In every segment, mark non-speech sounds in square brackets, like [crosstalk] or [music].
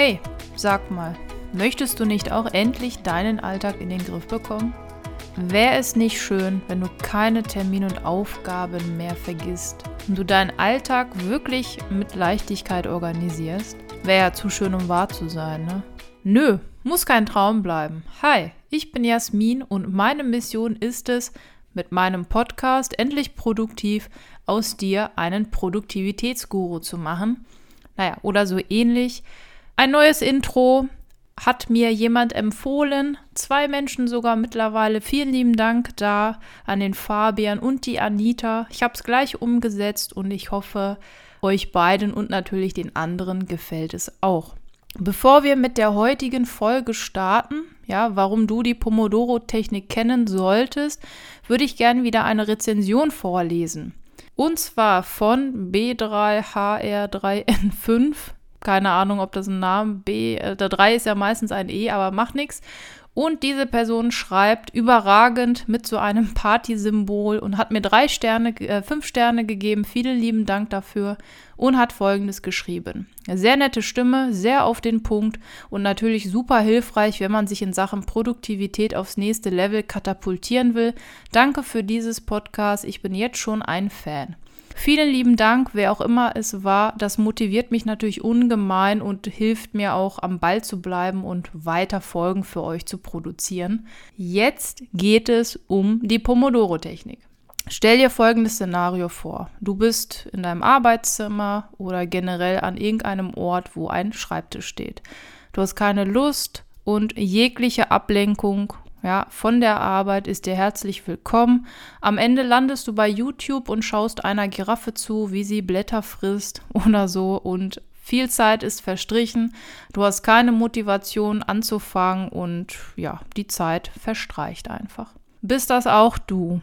Hey, sag mal, möchtest du nicht auch endlich deinen Alltag in den Griff bekommen? Wäre es nicht schön, wenn du keine Termine und Aufgaben mehr vergisst und du deinen Alltag wirklich mit Leichtigkeit organisierst? Wäre ja zu schön, um wahr zu sein, ne? Nö, muss kein Traum bleiben. Hi, ich bin Jasmin und meine Mission ist es, mit meinem Podcast endlich produktiv aus dir einen Produktivitätsguru zu machen. Naja, oder so ähnlich. Ein neues Intro, hat mir jemand empfohlen, zwei Menschen sogar mittlerweile. Vielen lieben Dank da an den Fabian und die Anita. Ich habe es gleich umgesetzt und ich hoffe, euch beiden und natürlich den anderen gefällt es auch. Bevor wir mit der heutigen Folge starten, ja, warum du die Pomodoro-Technik kennen solltest, würde ich gerne wieder eine Rezension vorlesen. Und zwar von B3HR3N5 keine Ahnung, ob das ein Name B, äh, der 3 ist ja meistens ein E, aber macht nichts. Und diese Person schreibt überragend mit so einem [laughs] Party-Symbol und hat mir drei Sterne, äh, fünf Sterne gegeben. Vielen lieben Dank dafür und hat folgendes geschrieben. Sehr nette Stimme, sehr auf den Punkt und natürlich super hilfreich, wenn man sich in Sachen Produktivität aufs nächste Level katapultieren will. Danke für dieses Podcast. Ich bin jetzt schon ein Fan. Vielen lieben Dank, wer auch immer es war. Das motiviert mich natürlich ungemein und hilft mir auch am Ball zu bleiben und weiter Folgen für euch zu produzieren. Jetzt geht es um die Pomodoro-Technik. Stell dir folgendes Szenario vor. Du bist in deinem Arbeitszimmer oder generell an irgendeinem Ort, wo ein Schreibtisch steht. Du hast keine Lust und jegliche Ablenkung ja, von der Arbeit ist dir herzlich willkommen. Am Ende landest du bei YouTube und schaust einer Giraffe zu, wie sie Blätter frisst oder so und viel Zeit ist verstrichen. Du hast keine Motivation anzufangen und ja, die Zeit verstreicht einfach. Bist das auch du?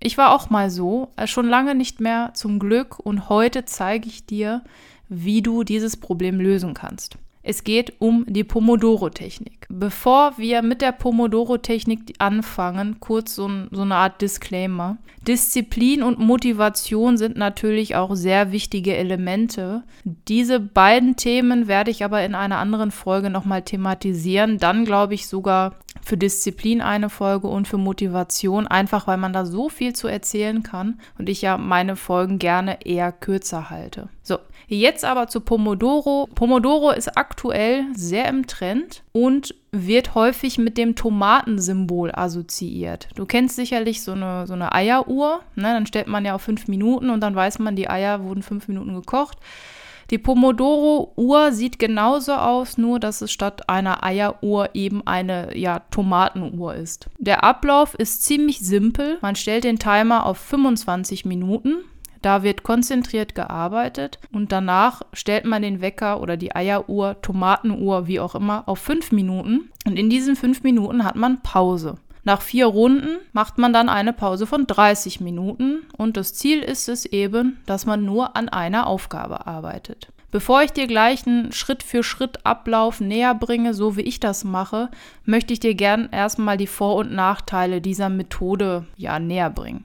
Ich war auch mal so, äh, schon lange nicht mehr zum Glück und heute zeige ich dir, wie du dieses Problem lösen kannst. Es geht um die Pomodoro-Technik. Bevor wir mit der Pomodoro-Technik anfangen, kurz so, so, eine Art Disclaimer. Disziplin und Motivation sind natürlich auch sehr wichtige Elemente. Diese beiden Themen werde ich aber in einer anderen Folge nochmal thematisieren. Dann glaube ich sogar für Disziplin eine Folge und für Motivation, einfach weil man da so viel zu erzählen kann und ich ja meine Folgen gerne eher kürzer halte. So, jetzt aber zu Pomodoro. Pomodoro ist aktuell sehr im Trend und wird häufig mit dem Tomatensymbol assoziiert. Du kennst sicherlich so eine, so eine Eieruhr, ne? dann stellt man ja auf fünf Minuten und dann weiß man, die Eier wurden fünf Minuten gekocht. Die Pomodoro-Uhr sieht genauso aus, nur dass es statt einer Eieruhr eben eine ja, Tomatenuhr ist. Der Ablauf ist ziemlich simpel. Man stellt den Timer auf 25 Minuten. Da wird konzentriert gearbeitet und danach stellt man den Wecker oder die Eieruhr, Tomatenuhr, wie auch immer, auf 5 Minuten. Und in diesen 5 Minuten hat man Pause. Nach vier Runden macht man dann eine Pause von 30 Minuten und das Ziel ist es eben, dass man nur an einer Aufgabe arbeitet. Bevor ich dir gleich einen Schritt für Schritt Ablauf näher bringe, so wie ich das mache, möchte ich dir gern erstmal die Vor- und Nachteile dieser Methode ja näher bringen.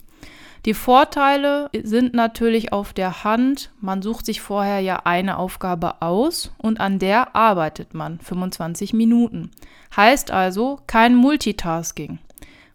Die Vorteile sind natürlich auf der Hand. Man sucht sich vorher ja eine Aufgabe aus und an der arbeitet man 25 Minuten. Heißt also kein Multitasking.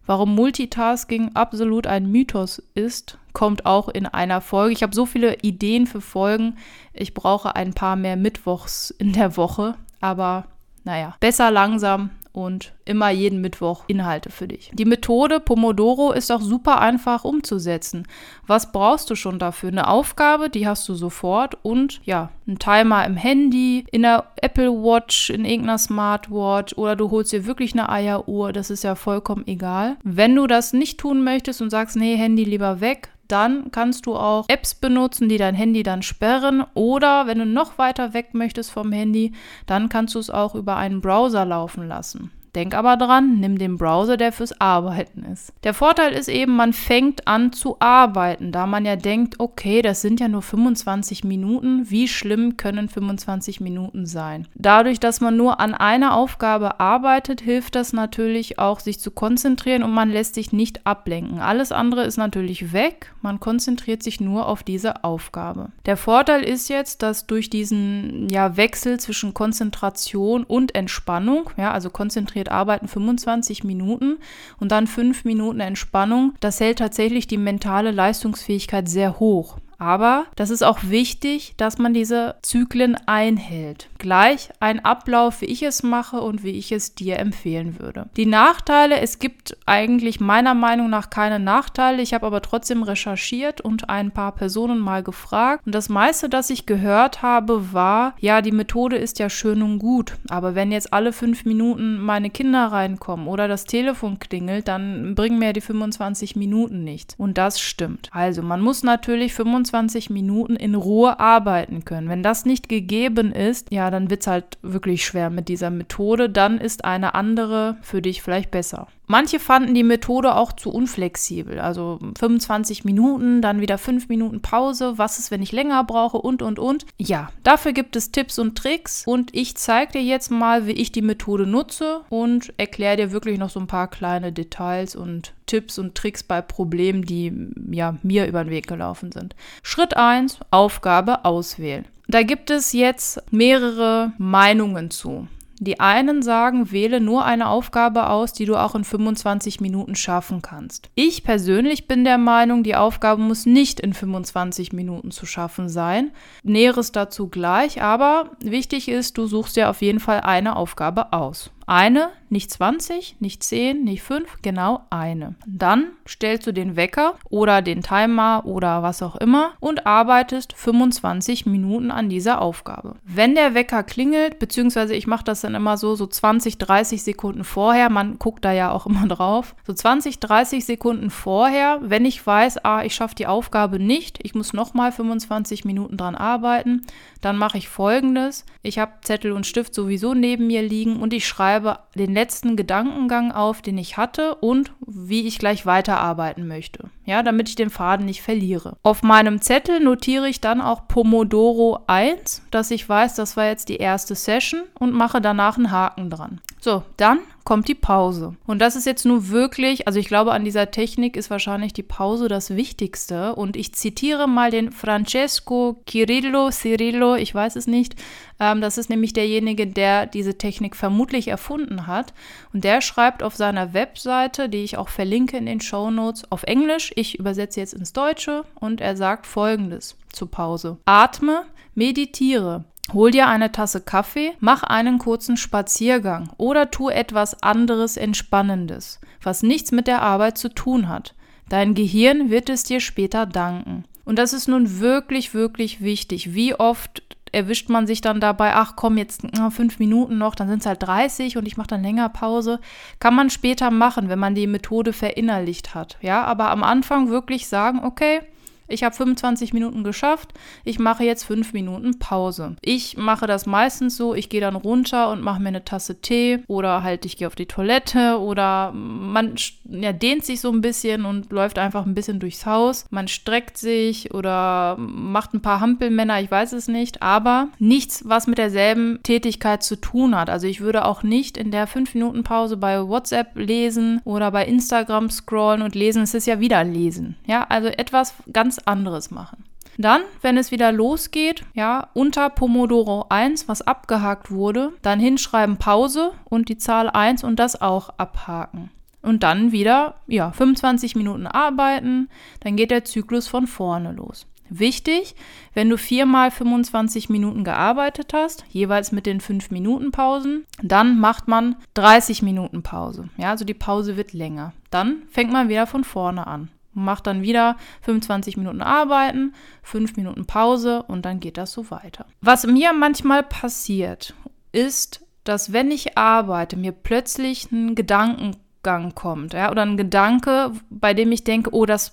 Warum Multitasking absolut ein Mythos ist, kommt auch in einer Folge. Ich habe so viele Ideen für Folgen. Ich brauche ein paar mehr Mittwochs in der Woche. Aber naja, besser langsam und immer jeden Mittwoch Inhalte für dich. Die Methode Pomodoro ist auch super einfach umzusetzen. Was brauchst du schon dafür? Eine Aufgabe, die hast du sofort und ja, ein Timer im Handy, in der Apple Watch, in irgendeiner Smartwatch oder du holst dir wirklich eine Eieruhr, das ist ja vollkommen egal. Wenn du das nicht tun möchtest und sagst, nee, Handy lieber weg, dann kannst du auch Apps benutzen, die dein Handy dann sperren. Oder wenn du noch weiter weg möchtest vom Handy, dann kannst du es auch über einen Browser laufen lassen. Denk aber dran, nimm den Browser, der fürs Arbeiten ist. Der Vorteil ist eben, man fängt an zu arbeiten, da man ja denkt, okay, das sind ja nur 25 Minuten. Wie schlimm können 25 Minuten sein? Dadurch, dass man nur an einer Aufgabe arbeitet, hilft das natürlich auch, sich zu konzentrieren und man lässt sich nicht ablenken. Alles andere ist natürlich weg. Man konzentriert sich nur auf diese Aufgabe. Der Vorteil ist jetzt, dass durch diesen ja, Wechsel zwischen Konzentration und Entspannung, ja, also konzentriert arbeiten 25 Minuten und dann 5 Minuten Entspannung, das hält tatsächlich die mentale Leistungsfähigkeit sehr hoch. Aber das ist auch wichtig, dass man diese Zyklen einhält. Gleich ein Ablauf, wie ich es mache und wie ich es dir empfehlen würde. Die Nachteile, es gibt eigentlich meiner Meinung nach keine Nachteile. Ich habe aber trotzdem recherchiert und ein paar Personen mal gefragt. Und das meiste, das ich gehört habe, war, ja, die Methode ist ja schön und gut. Aber wenn jetzt alle fünf Minuten meine Kinder reinkommen oder das Telefon klingelt, dann bringen mir die 25 Minuten nichts. Und das stimmt. Also man muss natürlich 25 25 Minuten in Ruhe arbeiten können. Wenn das nicht gegeben ist, ja, dann wird es halt wirklich schwer mit dieser Methode. Dann ist eine andere für dich vielleicht besser. Manche fanden die Methode auch zu unflexibel. Also 25 Minuten, dann wieder 5 Minuten Pause. Was ist, wenn ich länger brauche und, und, und. Ja, dafür gibt es Tipps und Tricks. Und ich zeige dir jetzt mal, wie ich die Methode nutze und erkläre dir wirklich noch so ein paar kleine Details und Tipps und Tricks bei Problemen, die ja, mir über den Weg gelaufen sind. Schritt 1, Aufgabe auswählen. Da gibt es jetzt mehrere Meinungen zu. Die einen sagen, wähle nur eine Aufgabe aus, die du auch in 25 Minuten schaffen kannst. Ich persönlich bin der Meinung, die Aufgabe muss nicht in 25 Minuten zu schaffen sein. Näheres dazu gleich, aber wichtig ist, du suchst dir auf jeden Fall eine Aufgabe aus. Eine, nicht 20, nicht 10, nicht 5, genau eine. Dann stellst du den Wecker oder den Timer oder was auch immer und arbeitest 25 Minuten an dieser Aufgabe. Wenn der Wecker klingelt, beziehungsweise ich mache das dann immer so, so 20, 30 Sekunden vorher, man guckt da ja auch immer [laughs] drauf, so 20, 30 Sekunden vorher, wenn ich weiß, ah, ich schaffe die Aufgabe nicht, ich muss nochmal 25 Minuten dran arbeiten, dann mache ich folgendes. Ich habe Zettel und Stift sowieso neben mir liegen und ich schreibe schreibe den letzten Gedankengang auf, den ich hatte und wie ich gleich weiterarbeiten möchte. Ja, damit ich den Faden nicht verliere. Auf meinem Zettel notiere ich dann auch Pomodoro 1, dass ich weiß, das war jetzt die erste Session und mache danach einen Haken dran. So, dann kommt die Pause. Und das ist jetzt nur wirklich, also ich glaube, an dieser Technik ist wahrscheinlich die Pause das Wichtigste. Und ich zitiere mal den Francesco Cirillo, Cirillo, ich weiß es nicht. Ähm, das ist nämlich derjenige, der diese Technik vermutlich erfunden hat. Und der schreibt auf seiner Webseite, die ich auch verlinke in den Show Notes, auf Englisch. Ich übersetze jetzt ins Deutsche und er sagt folgendes zur Pause. Atme, meditiere, Hol dir eine Tasse Kaffee, mach einen kurzen Spaziergang oder tu etwas anderes Entspannendes, was nichts mit der Arbeit zu tun hat. Dein Gehirn wird es dir später danken. Und das ist nun wirklich, wirklich wichtig. Wie oft erwischt man sich dann dabei, ach komm, jetzt fünf Minuten noch, dann sind es halt 30 und ich mache dann länger Pause. Kann man später machen, wenn man die Methode verinnerlicht hat. Ja, aber am Anfang wirklich sagen, okay, ich habe 25 Minuten geschafft, ich mache jetzt 5 Minuten Pause. Ich mache das meistens so, ich gehe dann runter und mache mir eine Tasse Tee oder halt ich gehe auf die Toilette oder man ja, dehnt sich so ein bisschen und läuft einfach ein bisschen durchs Haus. Man streckt sich oder macht ein paar Hampelmänner, ich weiß es nicht, aber nichts, was mit derselben Tätigkeit zu tun hat. Also ich würde auch nicht in der 5 Minuten Pause bei WhatsApp lesen oder bei Instagram scrollen und lesen. Es ist ja wieder lesen. Ja, also etwas ganz anderes machen. Dann, wenn es wieder losgeht, ja, unter Pomodoro 1, was abgehakt wurde, dann hinschreiben Pause und die Zahl 1 und das auch abhaken. Und dann wieder, ja, 25 Minuten arbeiten, dann geht der Zyklus von vorne los. Wichtig, wenn du viermal 25 Minuten gearbeitet hast, jeweils mit den 5 Minuten Pausen, dann macht man 30 Minuten Pause. Ja, also die Pause wird länger. Dann fängt man wieder von vorne an macht dann wieder 25 Minuten arbeiten, 5 Minuten Pause und dann geht das so weiter. Was mir manchmal passiert, ist, dass wenn ich arbeite, mir plötzlich ein Gedanken Tiefgang kommt, ja, oder ein Gedanke, bei dem ich denke, oh, das,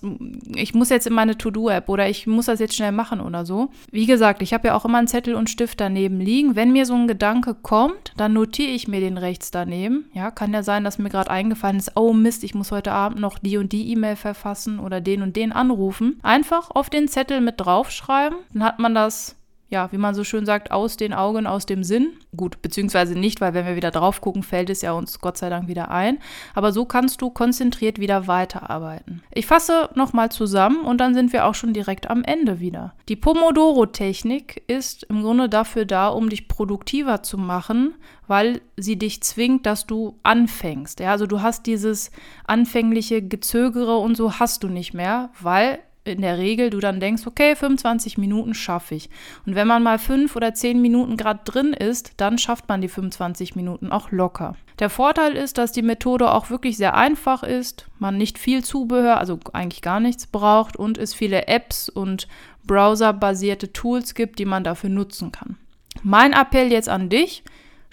ich muss jetzt in meine To-Do-App oder ich muss das jetzt schnell machen oder so. Wie gesagt, ich habe ja auch immer einen Zettel und Stift daneben liegen. Wenn mir so ein Gedanke kommt, dann notiere ich mir den rechts daneben. Ja, kann ja sein, dass mir gerade eingefallen ist, oh Mist, ich muss heute Abend noch die und die E-Mail verfassen oder den und den anrufen. Einfach auf den Zettel mit draufschreiben, dann hat man das ja, wie man so schön sagt, aus den Augen, aus dem Sinn. Gut, beziehungsweise nicht, weil wenn wir wieder drauf gucken, fällt es ja uns Gott sei Dank wieder ein. Aber so kannst du konzentriert wieder weiterarbeiten. Ich fasse nochmal zusammen und dann sind wir auch schon direkt am Ende wieder. Die Pomodoro-Technik ist im Grunde dafür da, um dich produktiver zu machen, weil sie dich zwingt, dass du anfängst. Ja, also du hast dieses anfängliche Gezögere und so hast du nicht mehr, weil in der Regel du dann denkst, okay, 25 Minuten schaffe ich. Und wenn man mal fünf oder zehn Minuten gerade drin ist, dann schafft man die 25 Minuten auch locker. Der Vorteil ist, dass die Methode auch wirklich sehr einfach ist, man nicht viel Zubehör, also eigentlich gar nichts braucht und es viele Apps und browserbasierte Tools gibt, die man dafür nutzen kann. Mein Appell jetzt an dich,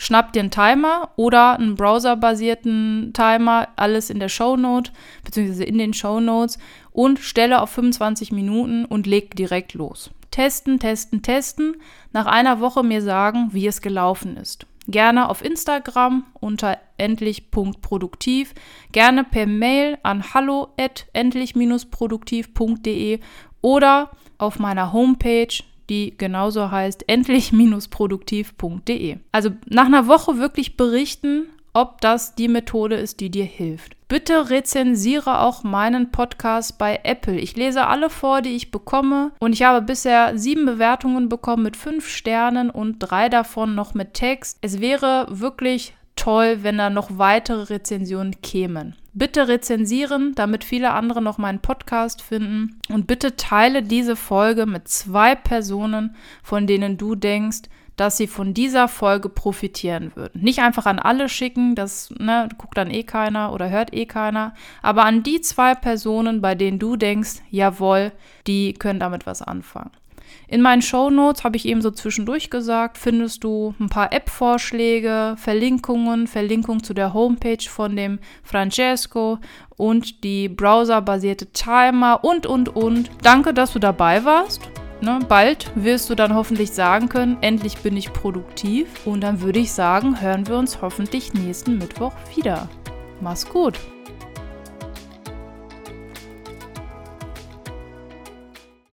schnapp dir einen Timer oder einen browserbasierten Timer, alles in der Shownote, beziehungsweise in den Shownotes und stelle auf 25 Minuten und leg direkt los. Testen, testen, testen. Nach einer Woche mir sagen, wie es gelaufen ist. Gerne auf Instagram unter endlich.produktiv, gerne per Mail an hallo@endlich-produktiv.de oder auf meiner Homepage die genauso heißt endlich-produktiv.de. Also nach einer Woche wirklich berichten, ob das die Methode ist, die dir hilft. Bitte rezensiere auch meinen Podcast bei Apple. Ich lese alle vor, die ich bekomme und ich habe bisher sieben Bewertungen bekommen mit fünf Sternen und drei davon noch mit Text. Es wäre wirklich toll, wenn da noch weitere Rezensionen kämen. Bitte rezensieren, damit viele andere noch meinen Podcast finden. Und bitte teile diese Folge mit zwei Personen, von denen du denkst, dass sie von dieser Folge profitieren würden. Nicht einfach an alle schicken, das ne, guckt dann eh keiner oder hört eh keiner, aber an die zwei Personen, bei denen du denkst, jawohl, die können damit was anfangen. In meinen Show Notes habe ich eben so zwischendurch gesagt, findest du ein paar App-Vorschläge, Verlinkungen, Verlinkung zu der Homepage von dem Francesco und die browserbasierte Timer und, und, und. Danke, dass du dabei warst. Ne, bald wirst du dann hoffentlich sagen können, endlich bin ich produktiv. Und dann würde ich sagen, hören wir uns hoffentlich nächsten Mittwoch wieder. Mach's gut.